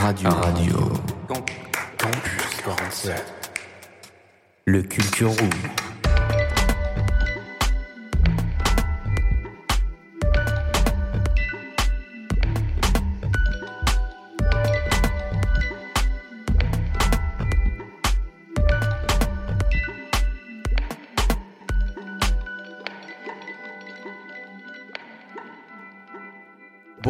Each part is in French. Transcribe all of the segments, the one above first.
Radio. Radio. Campus 47. Le Culture Room.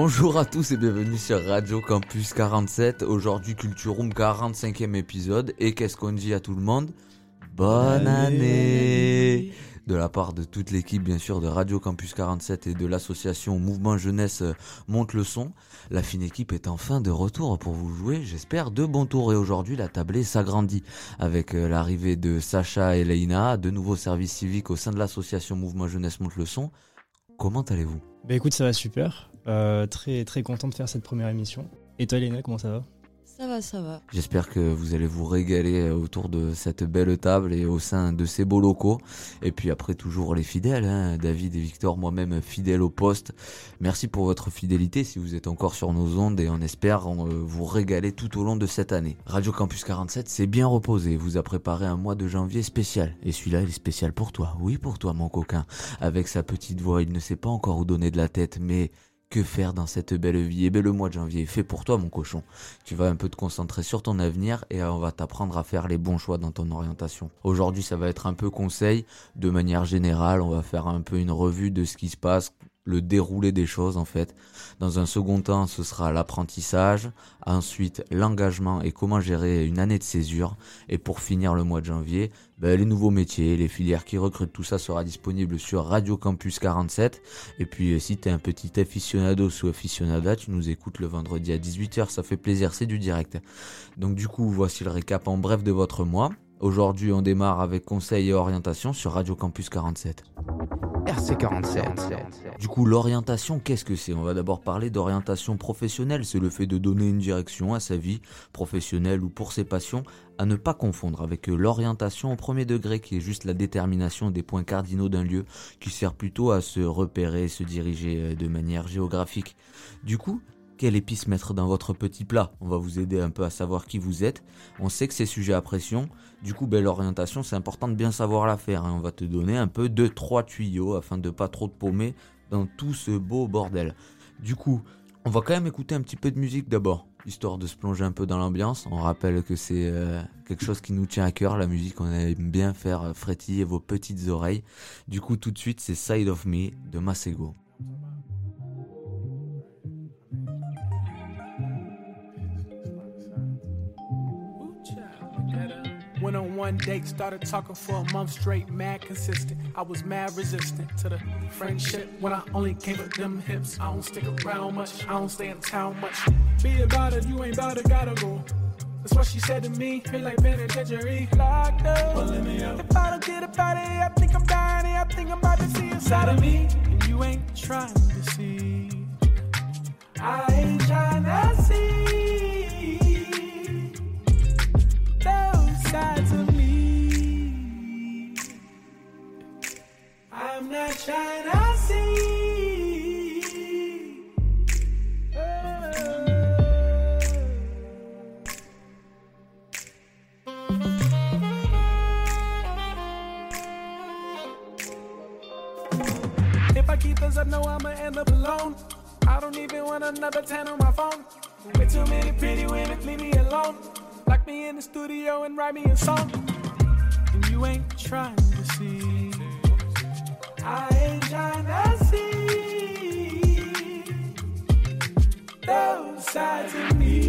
Bonjour à tous et bienvenue sur Radio Campus 47. Aujourd'hui Culture Room 45e épisode. Et qu'est-ce qu'on dit à tout le monde? Bonne année De la part de toute l'équipe bien sûr de Radio Campus 47 et de l'association Mouvement Jeunesse Monte le Son. La fine équipe est enfin de retour pour vous jouer, j'espère, de bons tours. Et aujourd'hui la tablée s'agrandit avec euh, l'arrivée de Sacha et Leïna, de nouveaux services civiques au sein de l'association Mouvement Jeunesse Monte le Son. Comment allez-vous? Bah écoute, ça va super. Euh, très très content de faire cette première émission. Et toi, Léna, comment ça va? Ça va, ça va. J'espère que vous allez vous régaler euh, autour de cette belle table et au sein de ces beaux locaux. Et puis après, toujours les fidèles, hein, David et Victor, moi-même fidèle au poste. Merci pour votre fidélité si vous êtes encore sur nos ondes et on espère euh, vous régaler tout au long de cette année. Radio Campus 47 s'est bien reposé, vous a préparé un mois de janvier spécial. Et celui-là, il est spécial pour toi. Oui, pour toi, mon coquin. Avec sa petite voix, il ne sait pas encore où donner de la tête, mais que faire dans cette belle vie? Eh bien, le mois de janvier est fait pour toi, mon cochon. Tu vas un peu te concentrer sur ton avenir et on va t'apprendre à faire les bons choix dans ton orientation. Aujourd'hui, ça va être un peu conseil. De manière générale, on va faire un peu une revue de ce qui se passe, le déroulé des choses en fait. Dans un second temps, ce sera l'apprentissage, ensuite l'engagement et comment gérer une année de césure. Et pour finir le mois de janvier, ben, les nouveaux métiers, les filières qui recrutent, tout ça sera disponible sur Radio Campus 47. Et puis euh, si t'es un petit aficionado ou aficionada, tu nous écoutes le vendredi à 18h, ça fait plaisir, c'est du direct. Donc du coup, voici le récap en bref de votre mois. Aujourd'hui, on démarre avec conseils et orientation sur Radio Campus 47. RC47. Du coup, l'orientation, qu'est-ce que c'est? On va d'abord parler d'orientation professionnelle. C'est le fait de donner une direction à sa vie professionnelle ou pour ses passions, à ne pas confondre avec l'orientation au premier degré, qui est juste la détermination des points cardinaux d'un lieu, qui sert plutôt à se repérer, se diriger euh, de manière géographique. Du coup, quelle épice mettre dans votre petit plat? On va vous aider un peu à savoir qui vous êtes. On sait que c'est sujet à pression. Du coup, ben, l'orientation, c'est important de bien savoir la faire. hein. On va te donner un peu deux, trois tuyaux afin de pas trop te paumer dans tout ce beau bordel. Du coup, on va quand même écouter un petit peu de musique d'abord, histoire de se plonger un peu dans l'ambiance. On rappelle que c'est euh, quelque chose qui nous tient à cœur, la musique. On aime bien faire frétiller vos petites oreilles. Du coup, tout de suite, c'est Side of Me de Masego. Went on one date, started talking for a month straight, mad consistent. I was mad resistant to the friendship when I only came with them hips. I don't stick around much, I don't stay in town much. Be about it, you ain't about it, gotta go. That's what she said to me, feel like penitentiary. Locked up, let me out. If I don't get about it, I think I'm dying, I think I'm about to see inside of me. And you ain't trying to see. I ain't trying to see To see. If I keep this up, no, I'ma end up alone. I don't even want another 10 on my phone. Way too many pretty women, leave me alone. Lock me in the studio and write me a song. And you ain't trying to see. Sides of me.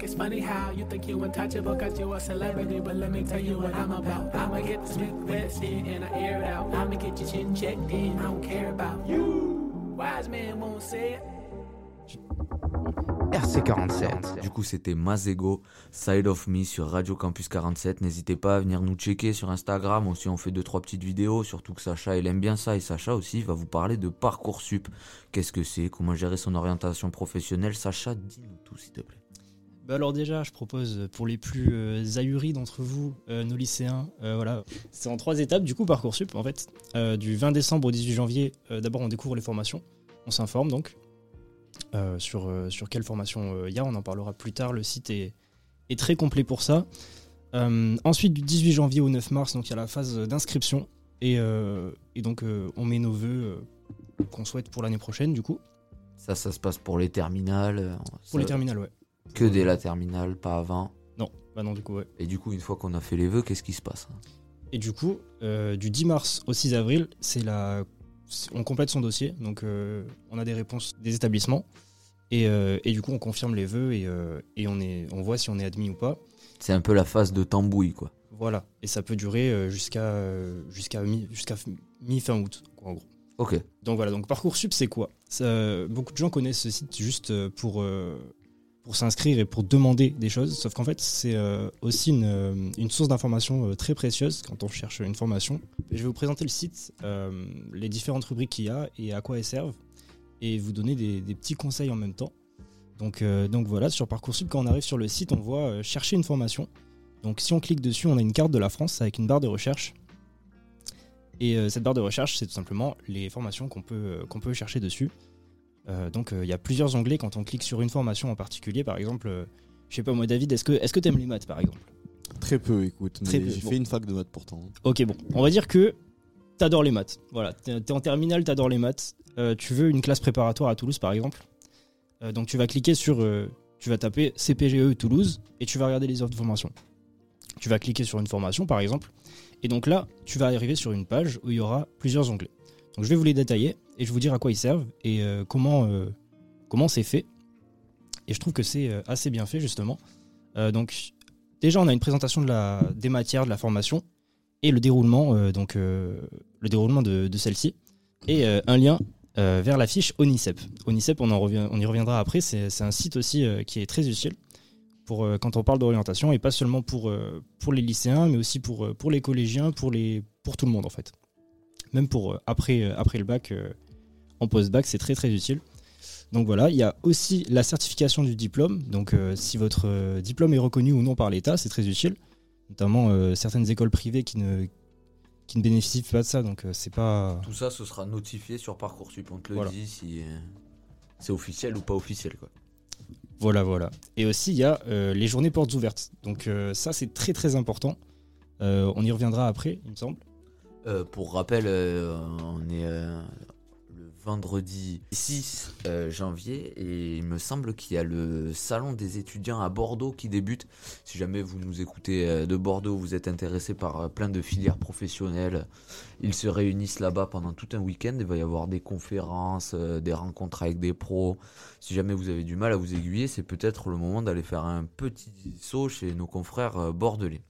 Think it's funny how you think you untouchable cause you a celebrity. But let me tell you what I'm about. I'ma get the Smith vested and I air it out. I'ma get your chin checked in. I don't care about you. Wise man won't say it. RC47. Du coup, c'était Mazego, Side of Me sur Radio Campus 47. N'hésitez pas à venir nous checker sur Instagram. Aussi, on fait deux trois petites vidéos. Surtout que Sacha, il aime bien ça. Et Sacha aussi va vous parler de Parcoursup. Qu'est-ce que c'est? Comment gérer son orientation professionnelle? Sacha, dis-nous tout, s'il te plaît. Bah alors déjà, je propose pour les plus euh, ahuris d'entre vous, euh, nos lycéens, euh, voilà, c'est en trois étapes du coup parcoursup en fait. Euh, du 20 décembre au 18 janvier, euh, d'abord on découvre les formations, on s'informe donc euh, sur euh, sur quelle formation il y a, on en parlera plus tard. Le site est, est très complet pour ça. Euh, ensuite du 18 janvier au 9 mars, donc il y a la phase d'inscription et, euh, et donc euh, on met nos vœux euh, qu'on souhaite pour l'année prochaine du coup. Ça, ça se passe pour les terminales. euh, Pour ça- les terminales, ouais. Que dès la terminale, pas avant. Non, bah non du coup ouais. Et du coup, une fois qu'on a fait les vœux, qu'est-ce qui se passe hein? Et du coup, euh, du 10 mars au 6 avril, c'est la, on complète son dossier. Donc, euh, on a des réponses des établissements. Et, euh, et du coup, on confirme les vœux et, et on, est, on voit si on est admis ou pas. C'est un peu la phase de tambouille, quoi. Voilà. Et ça peut durer jusqu'à mi, mi-fin août, quoi, en gros. Ok. Donc voilà, donc Parcoursup, c'est quoi? Ça, Beaucoup de gens connaissent ce site juste pour, euh, pour s'inscrire et pour demander des choses, sauf qu'en fait, c'est euh, aussi une, euh, une source d'information euh, très précieuse quand on cherche une formation. Je vais vous présenter le site, les différentes rubriques qu'il y a et à quoi elles servent, et vous donner des, petits conseils en même temps. Donc, voilà, sur Parcoursup, quand on arrive sur le site, on voit chercher une formation. Donc si on clique dessus, on a une carte de la France avec une barre de recherche. Et cette barre de recherche, c'est tout simplement les formations qu'on peut chercher dessus. Euh, donc euh, il y a plusieurs onglets quand on clique sur une formation en particulier. Par exemple, euh, je sais pas moi, David, est-ce que est-ce que t'aimes les maths par exemple? Très peu, écoute. Très J'ai bon. fait une fac de maths pourtant. Ok, bon, on va dire que t'adores les maths. Voilà, t'es t'es en terminale, t'adores les maths. Euh, tu veux une classe préparatoire à Toulouse par exemple? Euh, donc tu vas cliquer sur, euh, tu vas taper CPGE Toulouse et tu vas regarder les offres de formation. Tu vas cliquer sur une formation par exemple. Et donc là, tu vas arriver sur une page où il y aura plusieurs onglets. Donc je vais vous les détailler et je vous dire à quoi ils servent et euh, comment euh, comment c'est fait. Et je trouve que c'est euh, assez bien fait justement. Donc déjà on a une présentation des matières de la formation et le déroulement donc le déroulement de, celle-ci et un lien vers la fiche Onicep. Onicep, on, en y reviendra après, c'est un site aussi qui est très utile pour, quand on parle d'orientation, et pas seulement pour, pour les lycéens, mais aussi pour, pour les collégiens, pour, les, pour tout le monde en fait. Même pour après, après le bac, en post-bac, c'est très très utile. Donc voilà, il y a aussi la certification du diplôme. Donc euh, si votre euh, diplôme est reconnu ou non par l'État, c'est très utile. Notamment euh, certaines écoles privées qui ne, qui ne bénéficient pas de ça, donc c'est pas... Tout ça, ce sera notifié sur Parcoursup. On te le Voilà. dit si c'est officiel ou pas officiel, quoi. Voilà, voilà. Et aussi, il y a les journées portes ouvertes. Donc ça, c'est très très important. On y reviendra après, il me semble. Pour rappel, on est vendredi 6 euh, janvier et il me semble qu'il y a le salon des étudiants à Bordeaux qui débute. Si jamais vous nous écoutez euh, de Bordeaux, vous êtes intéressé par euh, plein de filières professionnelles, ils se réunissent là-bas pendant tout un week-end. Il va y avoir des conférences, des rencontres avec des pros. Si jamais vous avez du mal à vous aiguiller, c'est peut-être le moment d'aller faire un petit saut chez nos confrères bordelais.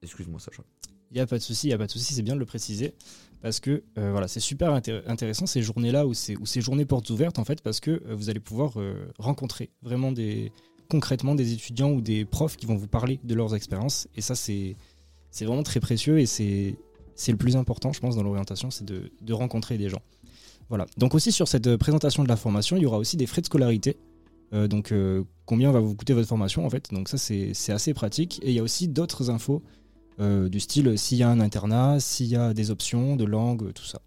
Excuse-moi Sacha. Il n'y a pas de souci, il n'y a pas de souci, c'est bien de le préciser. Parce que euh, voilà, c'est super intér- intéressant ces journées-là ou ces, ou ces journées portes ouvertes, en fait, parce que euh, vous allez pouvoir euh, rencontrer vraiment concrètement des étudiants ou des profs qui vont vous parler de leurs expériences. Et ça, c'est vraiment très précieux et c'est le plus important, je pense, dans l'orientation, c'est de, rencontrer des gens. Voilà. Donc aussi sur cette présentation de la formation, il y aura aussi des frais de scolarité. Donc combien va vous coûter votre formation en fait. Donc ça c'est assez pratique. Et il y a aussi d'autres infos euh, du style s'il y a un internat, s'il y a des options de langue, tout ça.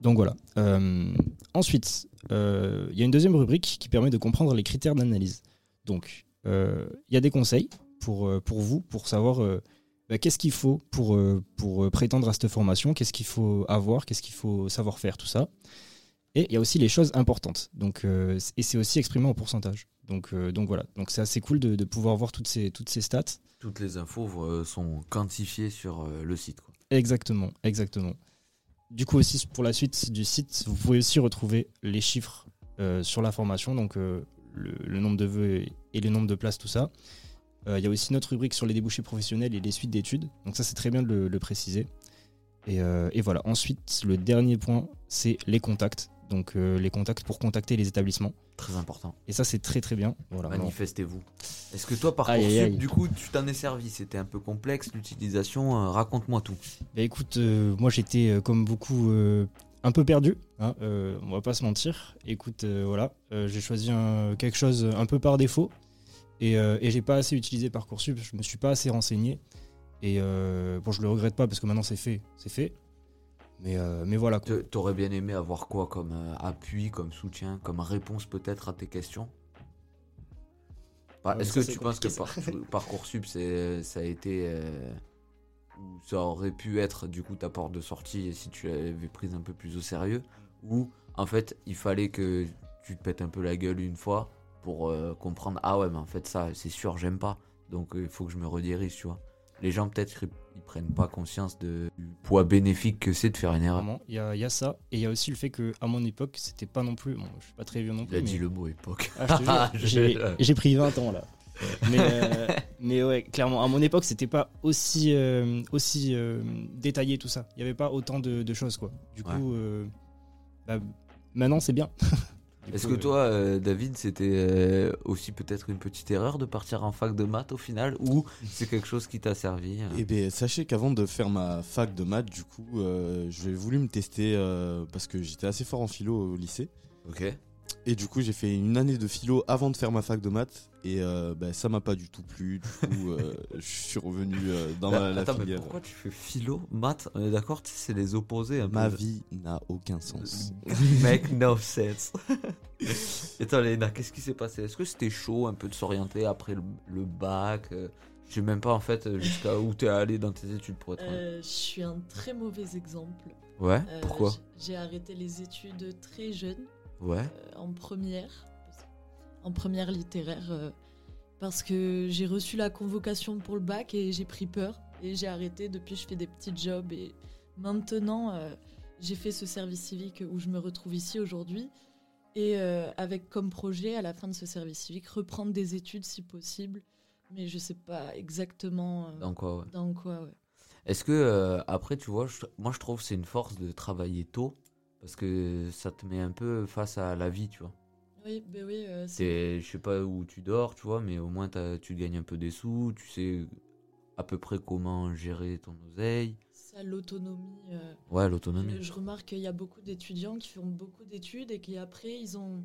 Donc voilà. Euh, ensuite, euh, il y a une deuxième rubrique qui permet de comprendre les critères d'analyse. Donc il y a des conseils pour, pour vous, pour savoir bah, qu'est-ce qu'il faut pour, pour prétendre à cette formation, qu'est-ce qu'il faut avoir, qu'est-ce qu'il faut savoir faire, tout ça. Et il y a aussi les choses importantes. Donc, et c'est aussi exprimé en pourcentage. Donc, euh, donc voilà. Donc c'est assez cool de, de pouvoir voir toutes ces, toutes ces stats. Toutes les infos euh, sont quantifiées sur euh, le site. quoi. Exactement, exactement. Du coup aussi pour la suite du site, vous pouvez aussi retrouver les chiffres euh, sur la formation, donc euh, le, le nombre de vœux et, le nombre de places, tout ça. Il y a aussi notre rubrique sur les débouchés professionnels et les suites d'études, donc ça c'est très bien de le, le préciser. Et, et voilà, ensuite le dernier point, c'est les contacts. Donc euh, les contacts pour contacter les établissements. Très important. Et ça, c'est très très bien. Voilà. Manifestez-vous. Est-ce que toi, par Aïe, du coup, tu t'en es servi? C'était un peu complexe l'utilisation. euh, Raconte-moi tout. Bah écoute, euh, moi j'étais comme beaucoup un peu perdu, hein, on va pas se mentir. Écoute, voilà, j'ai choisi un- quelque chose un peu par défaut et, et j'ai pas assez utilisé Parcoursup, je me suis pas assez renseigné. Et bon, je le regrette pas parce que maintenant c'est fait, c'est fait. Mais, euh, mais voilà. T'aurais bien aimé avoir quoi comme euh, appui, comme soutien, comme réponse peut-être à tes questions? Bah, Ouais, Est-ce que tu penses que par- Parcoursup, c'est- ça a été. euh, ou ça aurait pu être du coup ta porte de sortie si tu l'avais prise un peu plus au sérieux? Ou en fait, il fallait que tu te pètes un peu la gueule une fois pour euh, comprendre Ah ouais, mais en fait, ça, c'est sûr, j'aime pas. Donc euh, il faut que je me redirige, tu vois. Les gens, peut-être, ils prennent pas conscience de- du poids bénéfique que c'est de faire une erreur. Il y a, il y a ça. Et il y a aussi le fait que à mon époque, c'était pas non plus. Bon, je suis pas très vieux non Il plus. a mais- dit le mot époque. Ah, j'ai- pris 20 ans là. Mais, euh, mais ouais, clairement, à mon époque, c'était pas aussi, euh, aussi euh, détaillé tout ça. Il n'y avait pas autant de, de choses, quoi. Du coup, bah, maintenant, c'est bien. Est-ce que euh, toi, euh, David, c'était euh, aussi peut-être une petite erreur de partir en fac de maths au final ou c'est quelque chose qui t'a servi Eh bien, sachez qu'avant de faire ma fac de maths, du coup, euh, j'ai voulu me tester parce que j'étais assez fort en philo au lycée. Ok. Et du coup, j'ai fait une année de philo avant de faire ma fac de maths. Et euh, bah, ça m'a pas du tout plu. Du coup, euh, je suis revenu euh, dans la, la Attends, mais filière. pourquoi tu fais philo, maths? On est d'accord, c'est les opposés un peu. Ma vie n'a aucun sens. Make no sense. Attends, Léna, qu'est-ce qui s'est passé? Est-ce que c'était chaud un peu de s'orienter après le, le bac? Euh, Je sais même pas en fait jusqu'à où t'es allé dans tes études pour être. Euh, je suis un très mauvais exemple. Ouais. Euh, Pourquoi? J'ai arrêté les études très jeune, Ouais. euh, en première, en première littéraire, euh, parce que j'ai reçu la convocation pour le bac et j'ai pris peur et j'ai arrêté. Depuis, je fais des petits jobs et maintenant, euh, j'ai fait ce service civique où je me retrouve ici aujourd'hui. Et euh, avec comme projet, à la fin de ce service civique, reprendre des études si possible. Mais je sais pas exactement euh, Dans quoi ouais. dans quoi. ouais. Est-ce que euh, après, tu vois, je- moi je trouve que c'est une force de travailler tôt parce que ça te met un peu face à la vie, tu vois. Oui, ben oui, euh, c'est je sais pas où tu dors, tu vois, mais au moins t'as- tu gagnes un peu des sous, tu sais à peu près comment gérer ton oseille. ça l'autonomie. euh, Ouais, l'autonomie. je, je remarque qu'il y a beaucoup d'étudiants qui font beaucoup d'études et qui après ils ont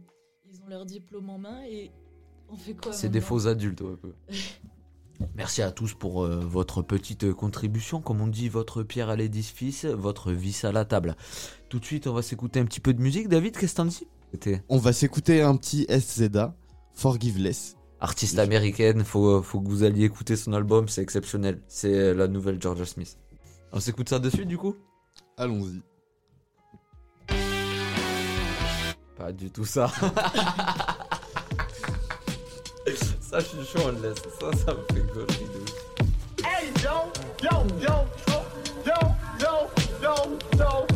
ils ont leur diplôme en main et on fait quoi C'est des faux adultes, ouais, un peu. Merci à tous pour euh, votre petite contribution. Comme on dit, votre pierre à l'édifice, votre vis à la table. Tout de suite, on va s'écouter un petit peu de musique. David, qu'est-ce que t'en dis? On va s'écouter un petit SZA, Forgiveless. artiste américaine, faut, faut que vous alliez écouter son album, c'est exceptionnel. C'est la nouvelle Georgia Smith. On s'écoute ça de suite, du coup? Allons-y. Pas du tout ça. ça, je suis chaud, on le laisse. Ça, ça me fait de ouf. Hey yo, yo, yo, yo, yo, yo, yo, yo, yo.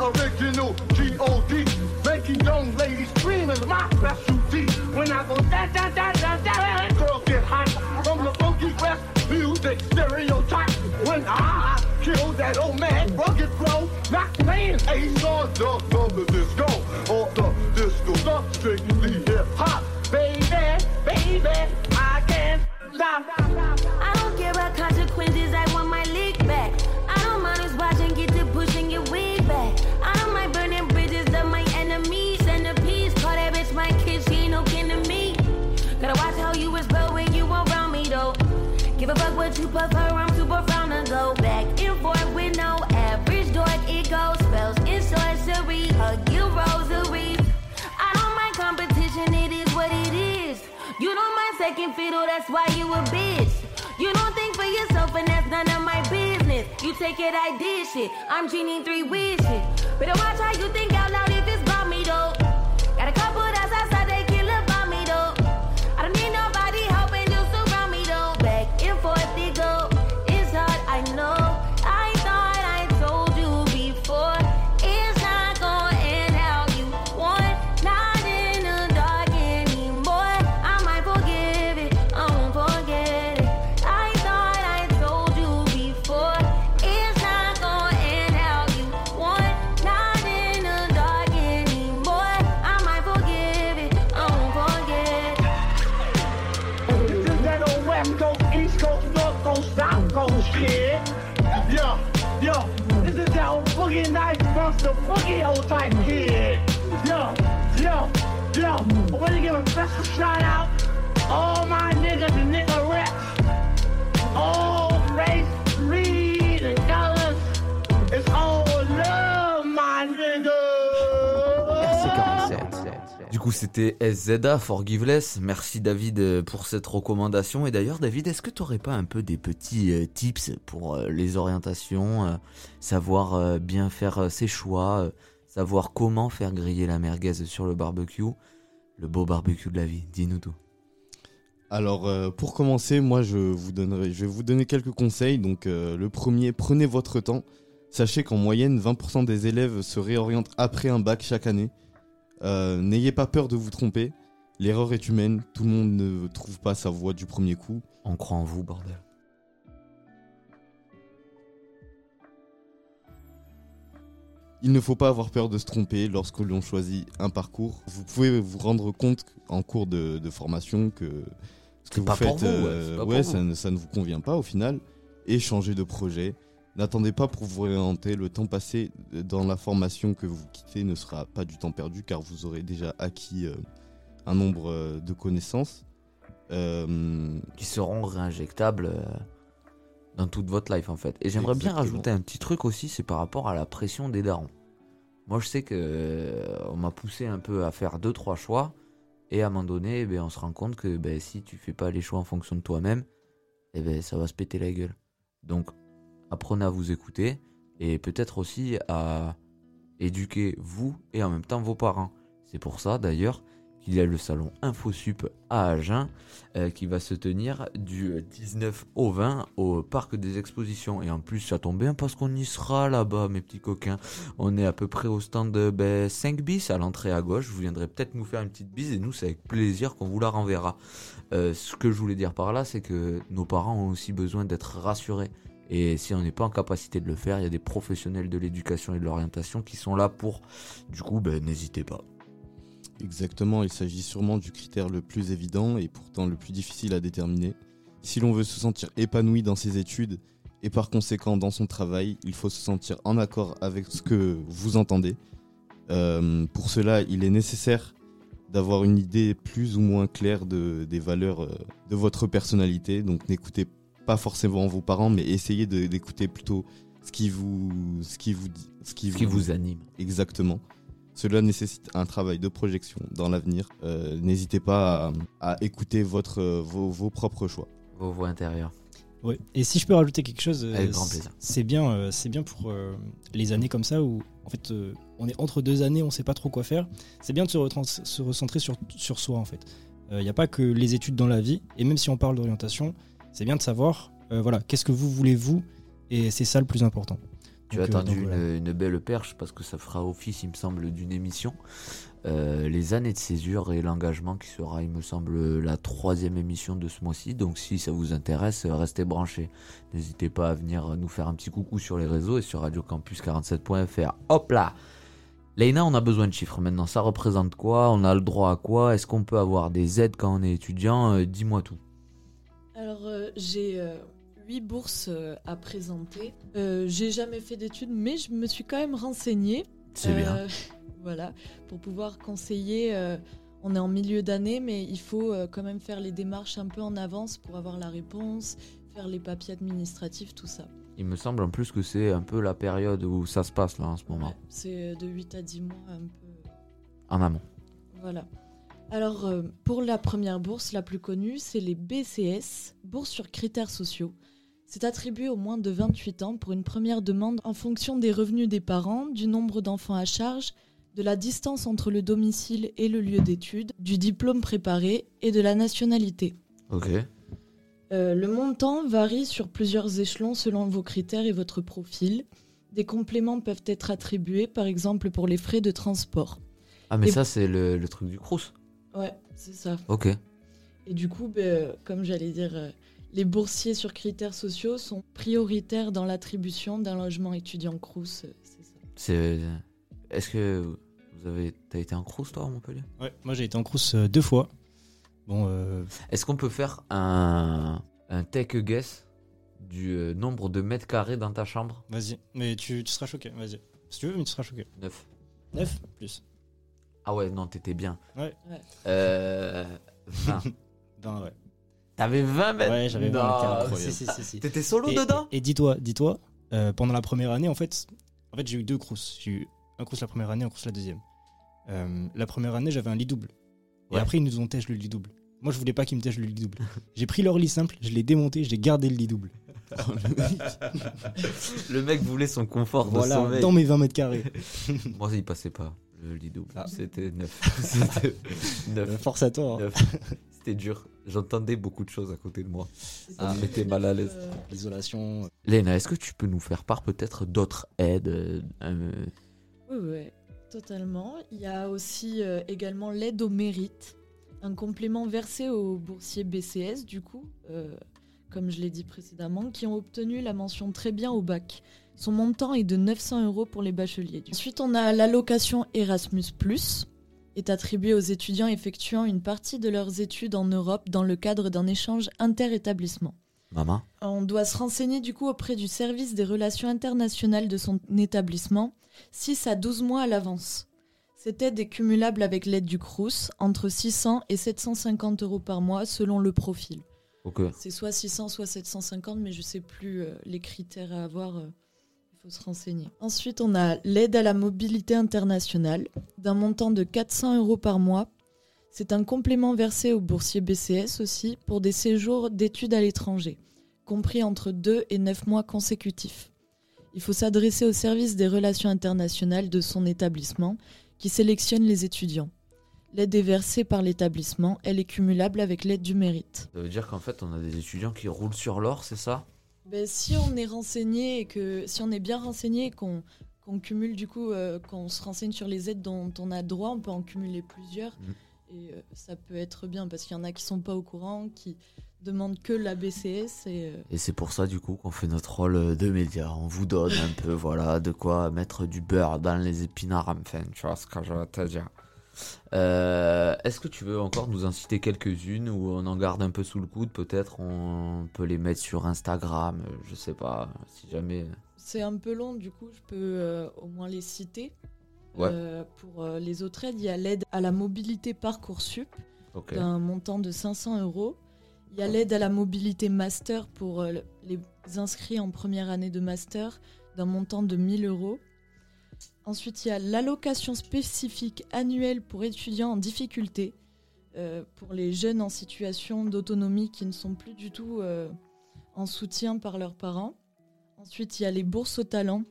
Original G.O.D. Making young ladies scream is my specialty. When I go da da da da da, girls get hot from the funky west music stereotype. When I kill that old man, rugged flow, not playing ace on the the disco or the disco, the strictly hip hop. Baby, baby, I can't stop. I don't care about consequences, I want my lick back. Give a fuck what you prefer, I'm super frown to go back and forth with no average dork. It goes spells in sorcery, hug you rosary. I don't mind competition, it is what it is. You don't mind second fiddle, that's why you a bitch. You don't think for yourself, and that's none of my business. You take it, I did shit. I'm genie three wishes. Better watch how you think out loud if it's boogie nice buster boogie old type kid. Yo, yo, yo. I want to give a special shout out. All my niggas and nigga reps. All c'était SZA, Forgiveless. Merci David euh, pour cette recommandation. Et d'ailleurs, David, est-ce que tu n'aurais pas un peu des petits euh, tips pour euh, les orientations, savoir bien faire ses choix, savoir comment faire griller la merguez sur le barbecue, le beau barbecue de la vie? Dis-nous tout. Alors pour commencer, moi je vous je vais vous donner quelques conseils. Donc le premier, prenez votre temps. Sachez qu'en moyenne, 20% des élèves se réorientent après un bac chaque année. Euh, N'ayez pas peur de vous tromper. L'erreur est humaine. Tout le monde ne trouve pas sa voie du premier coup. On croit en vous, bordel. Il ne faut pas avoir peur de se tromper lorsque l'on choisit un parcours. Vous pouvez vous rendre compte en cours de, de formation que ce que vous pas pour faites, vous, ouais, euh, c'est pas ouais, pour ça, vous. ne, ça ne vous convient pas au final. Et changez de projet. N'attendez pas pour vous orienter. Le temps passé dans la formation que vous quittez ne sera pas du temps perdu car vous aurez déjà acquis euh, un nombre euh, de connaissances. Euh, Qui seront réinjectables dans toute votre life en fait. Et j'aimerais bien rajouter un petit truc aussi, c'est par rapport à la pression des darons. Moi je sais que on m'a poussé un peu à faire deux trois choix et à un moment donné, eh on se rend compte que ben, si tu fais pas les choix en fonction de toi-même, eh ben, ça va se péter la gueule. Donc apprenez à vous écouter et peut-être aussi à éduquer vous et en même temps vos parents. C'est pour ça d'ailleurs qu'il y a le salon InfoSup à Agen euh, qui va se tenir du 19 au 20 au parc des expositions. Et en plus, ça tombe bien parce qu'on y sera là-bas, mes petits coquins. On est à peu près au stand de ben, 5 bis à l'entrée à gauche. Vous viendrez peut-être nous faire une petite bise et nous, c'est avec plaisir qu'on vous la renverra. Euh, ce que je voulais dire par là, c'est que nos parents ont aussi besoin d'être rassurés. Et si on n'est pas en capacité de le faire, il y a des professionnels de l'éducation et de l'orientation qui sont là pour. Du coup, ben, n'hésitez pas. Exactement, il s'agit sûrement du critère le plus évident et pourtant le plus difficile à déterminer. Si l'on veut se sentir épanoui dans ses études et par conséquent dans son travail, il faut se sentir en accord avec ce que vous entendez. Euh, pour cela, il est nécessaire d'avoir une idée plus ou moins claire de, des valeurs euh, de votre personnalité. Donc n'écoutez pas forcément vos parents, mais essayez de- d'écouter plutôt ce qui vous, ce qui vous dit, ce qui Ce qui vous anime. Exactement. Cela nécessite un travail de projection dans l'avenir. Euh, N'hésitez pas à, à écouter votre, euh, vos, vos propres choix. Vos voix intérieures. Ouais. Et si je peux rajouter quelque chose, euh, Avec grand c'est- plaisir. C'est bien, euh, c'est bien pour euh, les années comme ça où en fait euh, on est entre deux années, on sait pas trop quoi faire. C'est bien de se, retrans- se recentrer sur, sur soi en fait. Il n'y a pas que les études dans la vie et même si on parle d'orientation, c'est bien de savoir euh, voilà qu'est-ce que vous voulez vous et c'est ça le plus important. Tu as Donc, euh, attendu donc, voilà. une, une belle perche parce que ça fera office, il me semble, d'une émission. Euh, les années de césure et l'engagement qui sera, il me semble, la troisième émission de ce mois-ci. Donc si ça vous intéresse, restez branchés. N'hésitez pas à venir nous faire un petit coucou sur les réseaux et sur radiocampus47.fr. Hop là Leïna, on a besoin de chiffres maintenant. Ça représente quoi? On a le droit à quoi? Est-ce qu'on peut avoir des aides quand on est étudiant? Euh, Dis-moi tout. Alors, euh, j'ai euh, huit bourses euh, à présenter. Euh, j'ai jamais fait d'études, mais je me suis quand même renseignée. C'est bien. Voilà, pour pouvoir conseiller. on est en milieu d'année, mais il faut quand même faire les démarches un peu en avance pour avoir la réponse, faire les papiers administratifs, tout ça. Il me semble en plus que c'est un peu la période où ça se passe là en ce moment. Ouais, c'est de 8 à 10 mois un peu. En amont. Voilà. Alors, euh, pour la première bourse, la plus connue, c'est les BCS, bourses sur critères sociaux. C'est attribué aux moins de 28 ans pour une première demande en fonction des revenus des parents, du nombre d'enfants à charge, de la distance entre le domicile et le lieu d'études, du diplôme préparé et de la nationalité. Ok. Euh, le montant varie sur plusieurs échelons selon vos critères et votre profil. Des compléments peuvent être attribués, par exemple pour les frais de transport. Ah mais Et- ça c'est le, le truc du Crous. Ouais, c'est ça. Ok. Et du coup, ben, euh, comme j'allais dire, euh, les boursiers sur critères sociaux sont prioritaires dans l'attribution d'un logement étudiant Crous. euh, c'est ça. C'est. Est-ce que vous avez. T'as été en Crous toi à Montpellier? Ouais, moi j'ai été en Crous deux fois. Bon, euh, Est-ce qu'on peut faire un, un take a guess du nombre de mètres carrés dans ta chambre? Vas-y, mais tu, tu seras choqué, vas-y. Si tu veux, mais tu seras choqué. 9. 9 plus. Ah ouais, non, t'étais bien. Ouais. Euh. 20. 20, ouais. T'avais 20 mètres Ouais, j'avais 20 Non, carré. c'est- Si, si, si, si. T'étais solo Et, dedans et dis-toi, dis-toi, euh, pendant la première année, en fait, en fait j'ai eu deux crousses. J'ai eu un crous la première année, un crous la deuxième. Euh, la première année, j'avais un lit double. Et Ouais. après, ils nous ont tèche le lit double. Moi, je voulais pas qu'ils me tèchent le lit double. j'ai pris leur lit simple, je l'ai démonté, j'ai gardé le lit double. Le mec voulait son confort de voilà, sommeil. dans mes 20 mètres carrés. Moi, il passait pas double. Ah. C'était 9. C'était Euh, 9. Force à toi. hein. 9. C'était dur. J'entendais beaucoup de choses à côté de moi. Ah, mais t'es neuf, mal à l'aise. euh, L'isolation. Léna, est-ce que tu peux nous faire part peut-être d'autres aides euh, euh, Oui, oui, totalement. Il y a aussi euh, également l'aide au mérite, un complément versé aux boursiers BCS, du coup, euh, comme je l'ai dit précédemment, qui ont obtenu la mention très bien au bac. Son montant est de 900 euros pour les bacheliers. Ensuite, on a l'allocation Erasmus, est attribuée aux étudiants effectuant une partie de leurs études en Europe dans le cadre d'un échange inter-établissement. Maman On doit se renseigner du coup auprès du service des relations internationales de son établissement 6 à 12 mois à l'avance. Cette aide est cumulable avec l'aide du CRUS entre 600 et 750 euros par mois selon le profil. Ok. C'est soit 600 soit 750 mais je sais plus euh, les critères à avoir. euh, Ensuite on a l'aide à la mobilité internationale d'un montant de 400 euros par mois. C'est un complément versé aux boursiers BCS aussi pour des séjours d'études à l'étranger compris entre 2 et 9 mois consécutifs. Il faut s'adresser au service des relations internationales de son établissement qui sélectionne les étudiants. L'aide est versée par l'établissement, elle est cumulable avec l'aide du mérite. Ça veut dire qu'en fait, on a des étudiants qui roulent sur l'or, c'est ça? Ben, si on est renseigné et que si on est bien renseigné et qu'on cumule du coup, euh, qu'on se renseigne sur les aides dont on a droit, on peut en cumuler plusieurs. Mhm. Et euh, ça peut être bien parce qu'il y en a qui sont pas au courant, qui demandent que la BCS et euh, Et c'est pour ça, du coup, qu'on fait notre rôle de média. On vous donne un peu, voilà, de quoi mettre du beurre dans les épinards, enfin, tu vois ce que je veux te dire. Euh, Est-ce que tu veux encore nous en citer quelques-unes ou on en garde un peu sous le coude Peut-être? On peut les mettre sur Instagram, je sais pas, si jamais. C'est un peu long, du coup, je peux euh, au moins les citer. Ouais. Euh, pour les autres aides, il y a l'aide à la mobilité Parcoursup Ok. d'un montant de 500 euros. Il y a l'aide à la mobilité master pour les inscrits en première année de master d'un montant de 1000 euros. Ensuite, il y a l'allocation spécifique annuelle pour étudiants en difficulté euh, pour les jeunes en situation d'autonomie qui ne sont plus du tout euh, en soutien par leurs parents. Ensuite, il y a les bourses au talent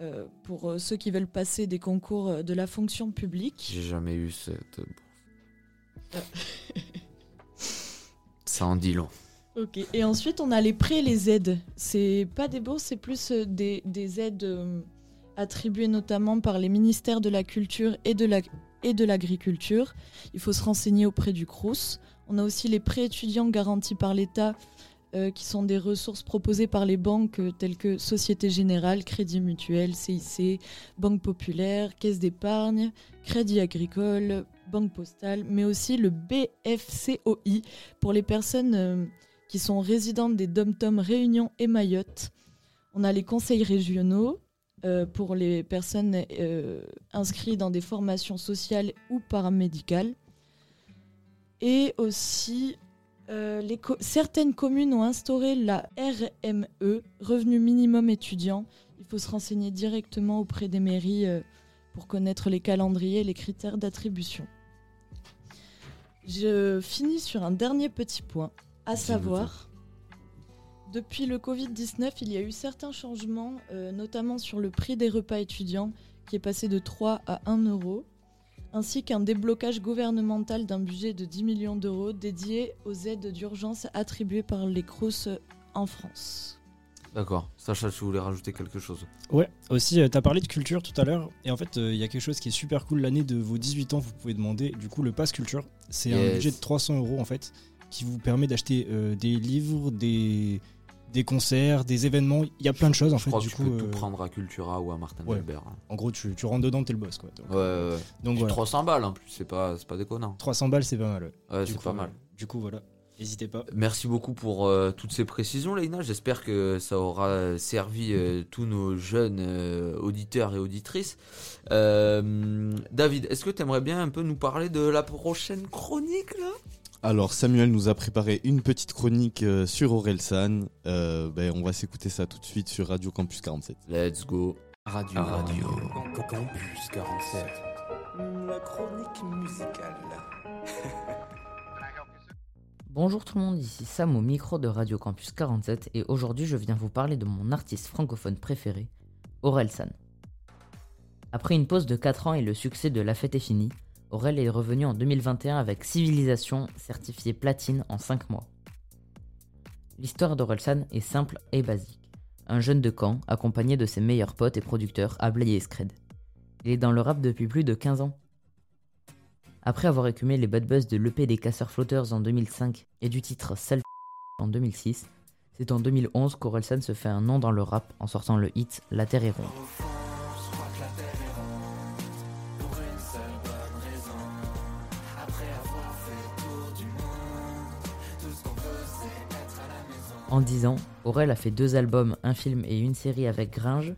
euh, pour ceux qui veulent passer des concours de la fonction publique. J'ai jamais eu cette bourse. Ça en dit long. Ok. Et ensuite, on a les prêts et les aides. C'est pas des bourses, c'est plus des, des aides attribuées notamment par les ministères de la Culture et de la et de l'agriculture. Il faut se renseigner auprès du CRUS. On a aussi les prêts étudiants garantis par l'État, euh, qui sont des ressources proposées par les banques euh, telles que Société Générale, Crédit Mutuel, CIC, Banque Populaire, Caisse d'épargne, Crédit Agricole, Banque Postale, mais aussi le BFCOI pour les personnes euh, qui sont résidentes des dom-tom Réunion et Mayotte. On a les conseils régionaux euh, pour les personnes euh, inscrites dans des formations sociales ou paramédicales. Et aussi, euh, les co- certaines communes ont instauré la RME, Revenu Minimum Étudiant. Il faut se renseigner directement auprès des mairies pour connaître les calendriers et les critères d'attribution. Je finis sur un dernier petit point, à savoir, depuis le Covid-19, il y a eu certains changements, euh, notamment sur le prix des repas étudiants, qui est passé de 3 à 1 euro, ainsi qu'un déblocage gouvernemental d'un budget de 10 millions d'euros dédié aux aides d'urgence attribuées par les CROUS en France. D'accord. Sacha, tu voulais rajouter quelque chose? Ouais, aussi, tu as parlé de culture tout à l'heure. Et en fait, il y a quelque chose qui est super cool. L'année de vos 18 ans, vous pouvez demander du coup le pass culture. C'est un budget de 300 euros en fait, qui vous permet d'acheter euh, des livres, des, des concerts, des événements. Il y a plein de choses en Je fait. crois Du que coup, tu peux tout euh, prendre à Cultura ou à Martin ouais. Delbert. hein. en gros, tu, tu rentres dedans, t'es le boss quoi. Donc, Ouais, ouais, ouais. donc Puis voilà. 300 balles en plus, c'est pas, pas déconnant. 300 balles, c'est pas mal. ouais. C'est pas mal. euh, Du coup, voilà. N'hésitez pas. Merci beaucoup pour euh, toutes ces précisions, Leïna. J'espère que ça aura servi euh, tous nos jeunes euh, auditeurs et auditrices. Euh, David, est-ce que tu aimerais bien un peu nous parler de la prochaine chronique là? Alors Samuel nous a préparé une petite chronique euh, sur Orelsan. Euh, ben, on va s'écouter ça tout de suite sur Radio Campus 47. Let's go. Radio, radio. Campus 47. La chronique musicale. Bonjour tout le monde, ici Sam au micro de Radio Campus 47 et aujourd'hui je viens vous parler de mon artiste francophone préféré, Aurel San. Après une pause de 4 ans et le succès de La Fête est finie, Aurel est revenu en 2021 avec Civilisation certifié platine en 5 mois. L'histoire d'Orelsan est simple et basique. Un jeune de Caen accompagné de ses meilleurs potes et producteurs Ablay et Scred. Il est dans le rap depuis plus de 15 ans. Après avoir écumé les bad buzz de l'EP des Casseurs Flotters en 2005 et du titre Self en 2006, c'est en 2011 qu'Orelsan se fait un nom dans le rap en sortant le hit La Terre est ronde. En 10 ans, Aurel a fait deux albums, un film et une série avec Gringe,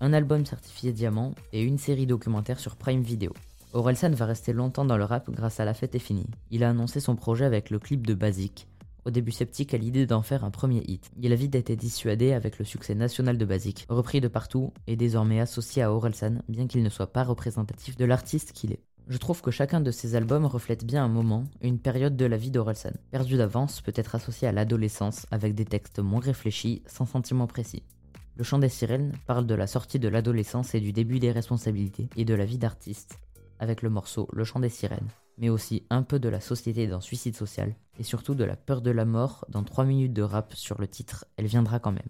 un album certifié diamant et une série documentaire sur Prime Video. Orelsan va rester longtemps dans le rap grâce à La Fête est finie. Il a annoncé son projet avec le clip de Basique. Au début sceptique à l'idée d'en faire un premier hit. Il a vite été dissuadé avec le succès national de Basique, repris de partout et désormais associé à Orelsan, bien qu'il ne soit pas représentatif de l'artiste qu'il est. Je trouve que chacun de ces albums reflète bien un moment, une période de la vie d'Orelsan. Perdu d'avance peut être associé à l'adolescence avec des textes moins réfléchis, sans sentiments précis. Le chant des sirènes parle de la sortie de l'adolescence et du début des responsabilités et de la vie d'artiste, avec le morceau Le chant des sirènes, mais aussi un peu de la société dans Suicide social, et surtout de la peur de la mort dans 3 minutes de rap sur le titre Elle viendra quand même.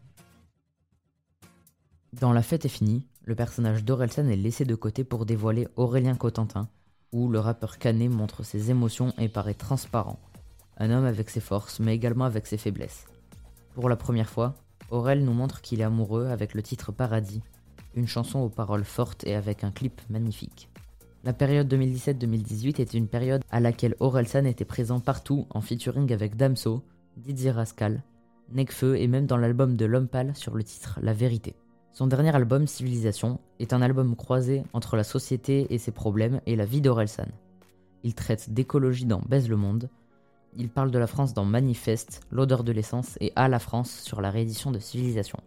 Dans La fête est finie, le personnage d'Orelsan est laissé de côté pour dévoiler Aurélien Cotentin, où le rappeur canet montre ses émotions et paraît transparent. Un homme avec ses forces, mais également avec ses faiblesses. Pour la première fois, Aurel nous montre qu'il est amoureux avec le titre Paradis, une chanson aux paroles fortes et avec un clip magnifique. La période 2017-2018 est une période à laquelle Orelsan était présent partout en featuring avec Damso, Didier Rascal, Nekfeu et même dans l'album de L'Homme Pâle sur le titre La Vérité. Son dernier album, Civilisation, est un album croisé entre la société et ses problèmes et la vie d'Orelsan. Il traite d'écologie dans Baise le Monde, il parle de la France dans Manifeste, L'odeur de l'essence et À la France sur la réédition de Civilisation.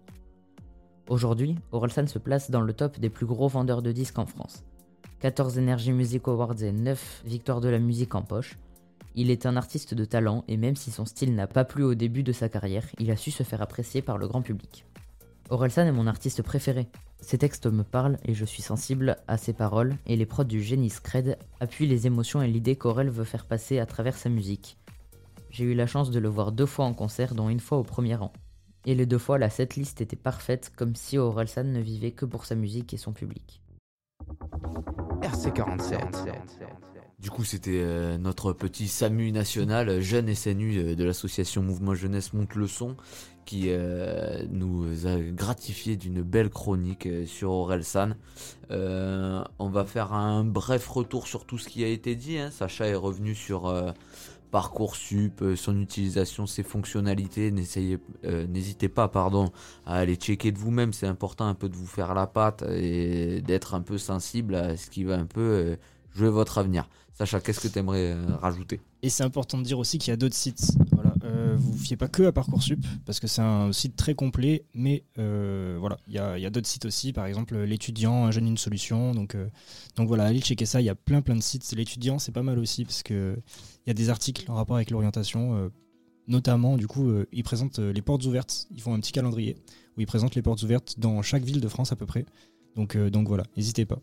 Aujourd'hui, Orelsan se place dans le top des plus gros vendeurs de disques en France. 14 Energy Music Awards et 9 victoires de la musique en poche. Il est un artiste de talent et même si son style n'a pas plu au début de sa carrière, il a su se faire apprécier par le grand public. Orelsan est mon artiste préféré. Ses textes me parlent et je suis sensible à ses paroles et les prods du génie Scred appuient les émotions et l'idée qu'Aurel veut faire passer à travers sa musique. J'ai eu la chance de le voir deux fois en concert dont une fois au premier rang. Et les deux fois la setlist était parfaite comme si Orelsan ne vivait que pour sa musique et son public. RC47. Du coup, c'était euh, notre petit SAMU national, jeune SNU euh, de l'association Mouvement Jeunesse Monte le Son, qui euh, nous a gratifié d'une belle chronique euh, sur Orelsan. Euh, on va faire un bref retour sur tout ce qui a été dit. hein. Sacha est revenu sur Parcoursup, son utilisation, ses fonctionnalités. N'hésitez pas pardon, à aller checker de vous-même. C'est important un peu de vous faire la patte et d'être un peu sensible à ce qui va un peu jouer votre avenir. Sacha, qu'est-ce que tu aimerais rajouter? Et c'est important de dire aussi qu'il y a d'autres sites. Euh, vous fiez pas que à Parcoursup, parce que c'est un site très complet, mais euh, voilà, il y a, d'autres sites aussi, par exemple l'étudiant, un jeune, une solution. Donc, euh, donc voilà, allez checker ça, il y a plein plein de sites. L'étudiant, c'est pas mal aussi, parce que il y a des articles en rapport avec l'orientation. euh, notamment, du coup, euh, ils présentent euh, les portes ouvertes. Ils font un petit calendrier où ils présentent les portes ouvertes dans chaque ville de France à peu près. Donc, euh, donc voilà, n'hésitez pas.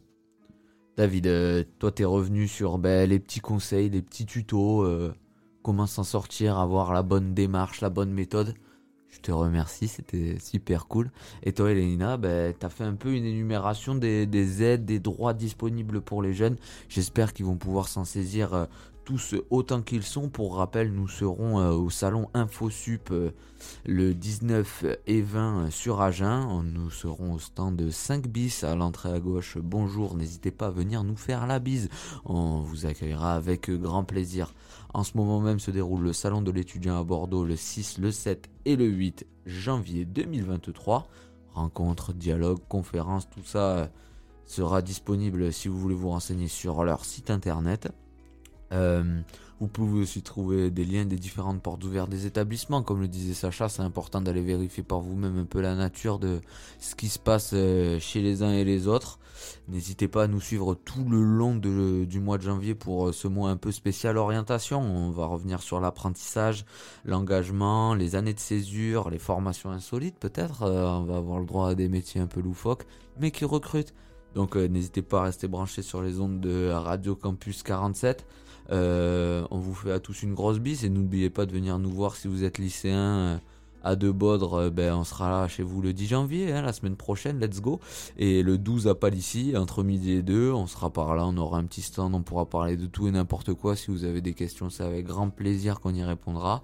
David, euh, toi t'es revenu sur ben, les petits conseils, les petits tutos, euh, comment s'en sortir, avoir la bonne démarche, la bonne méthode. Je te remercie, c'était super cool. Et toi, Elena, ben, tu as fait un peu une énumération des, des aides, des droits disponibles pour les jeunes. J'espère qu'ils vont pouvoir s'en saisir euh, autant qu'ils sont. Pour rappel, nous serons euh, au salon InfoSup euh, le 19 et 20 sur Agen. Nous serons au stand 5 bis à l'entrée à gauche. Bonjour, n'hésitez pas à venir nous faire la bise. On vous accueillera avec grand plaisir. En ce moment même se déroule le salon de l'étudiant à Bordeaux le 6, le 7 et le 8 janvier 2023. Rencontres, dialogues, conférences, tout ça euh, sera disponible si vous voulez vous renseigner sur leur site internet. Euh, vous pouvez aussi trouver des liens des différentes portes ouvertes des établissements. Comme le disait Sacha, c'est important d'aller vérifier par vous-même un peu la nature de ce qui se passe euh, chez les uns et les autres. N'hésitez pas à nous suivre tout le long du mois de janvier pour euh, ce mois un peu spécial orientation. On va revenir sur l'apprentissage, l'engagement, les années de césure, les formations insolites peut-être. On va avoir le droit à des métiers un peu loufoques, mais qui recrutent. Donc n'hésitez pas à rester branchés sur les ondes de Radio Campus 47. Euh, on vous fait à tous une grosse bise et n'oubliez pas de venir nous voir si vous êtes lycéen euh, à De Baudre. euh, ben, on sera là chez vous le 10 janvier, hein, la semaine prochaine, let's go. Et le 12 à Palissy, entre midi et 2, on sera par là, on aura un petit stand, on pourra parler de tout et n'importe quoi. Si vous avez des questions, c'est avec grand plaisir qu'on y répondra.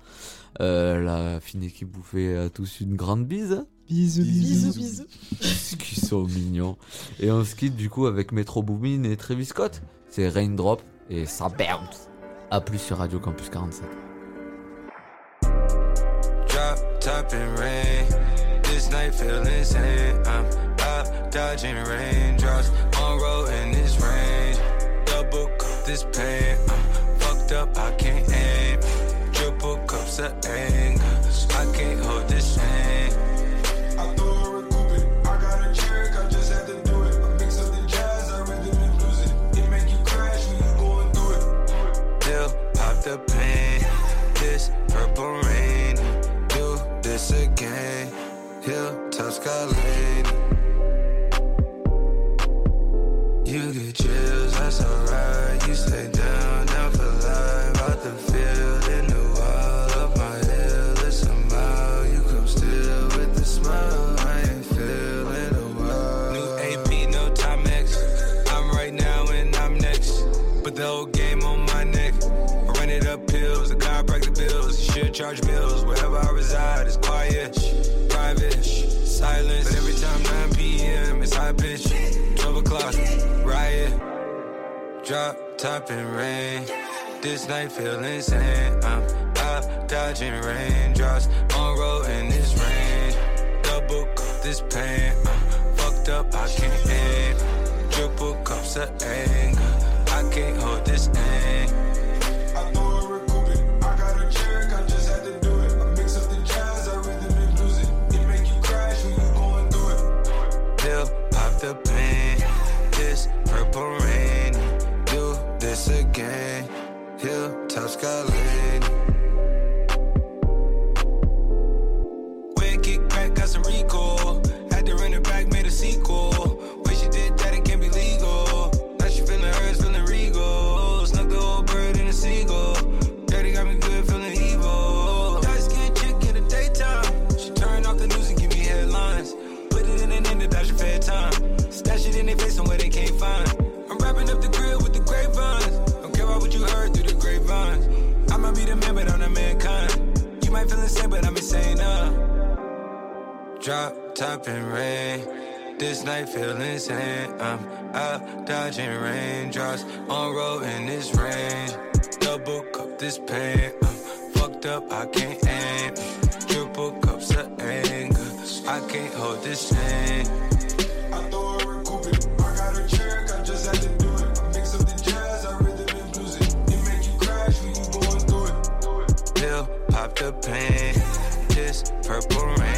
Euh, la fine équipe vous fait à tous une grande bise. Bisous, Bisous, bisous. qui sont mignons. Et on se quitte du coup avec Metro Boomin et Travis Scott. C'est Raindrop et ça bounce. A plus sur Radio Campus 47. Drop top and rain. This night feel insane. I'm out dodging raindrops on road in this range. Double cup this pain. I'm fucked up, I can't aim. Triple cups of anger. I can't hold this pain. Hilltop Skyline. You get chills, that's alright. You stay down, down for life. Out the field, in the wild, up my hill. It's a mile. You come still with the smile. I ain't feeling a while. New AP, no Timex. I'm right now and I'm next. But the whole game on my neck. I it up pills, the the bills. Should charge bills wherever I reside. It's quiet, private, silence. But every time 9 p.m. it's high pitch. 12 o'clock, riot. Drop top and rain. This night feel insane. I'm out dodging raindrops on road in this rain. Double cup this pain. I'm fucked up, I can't aim. Triple cups of anger. I can't hold this aim. Escalade. But I'm insane, uh. Drop top and rain. This night feel insane. I'm out dodging raindrops on road in this rain. Double cup this pain. I'm fucked up, I can't purple rain.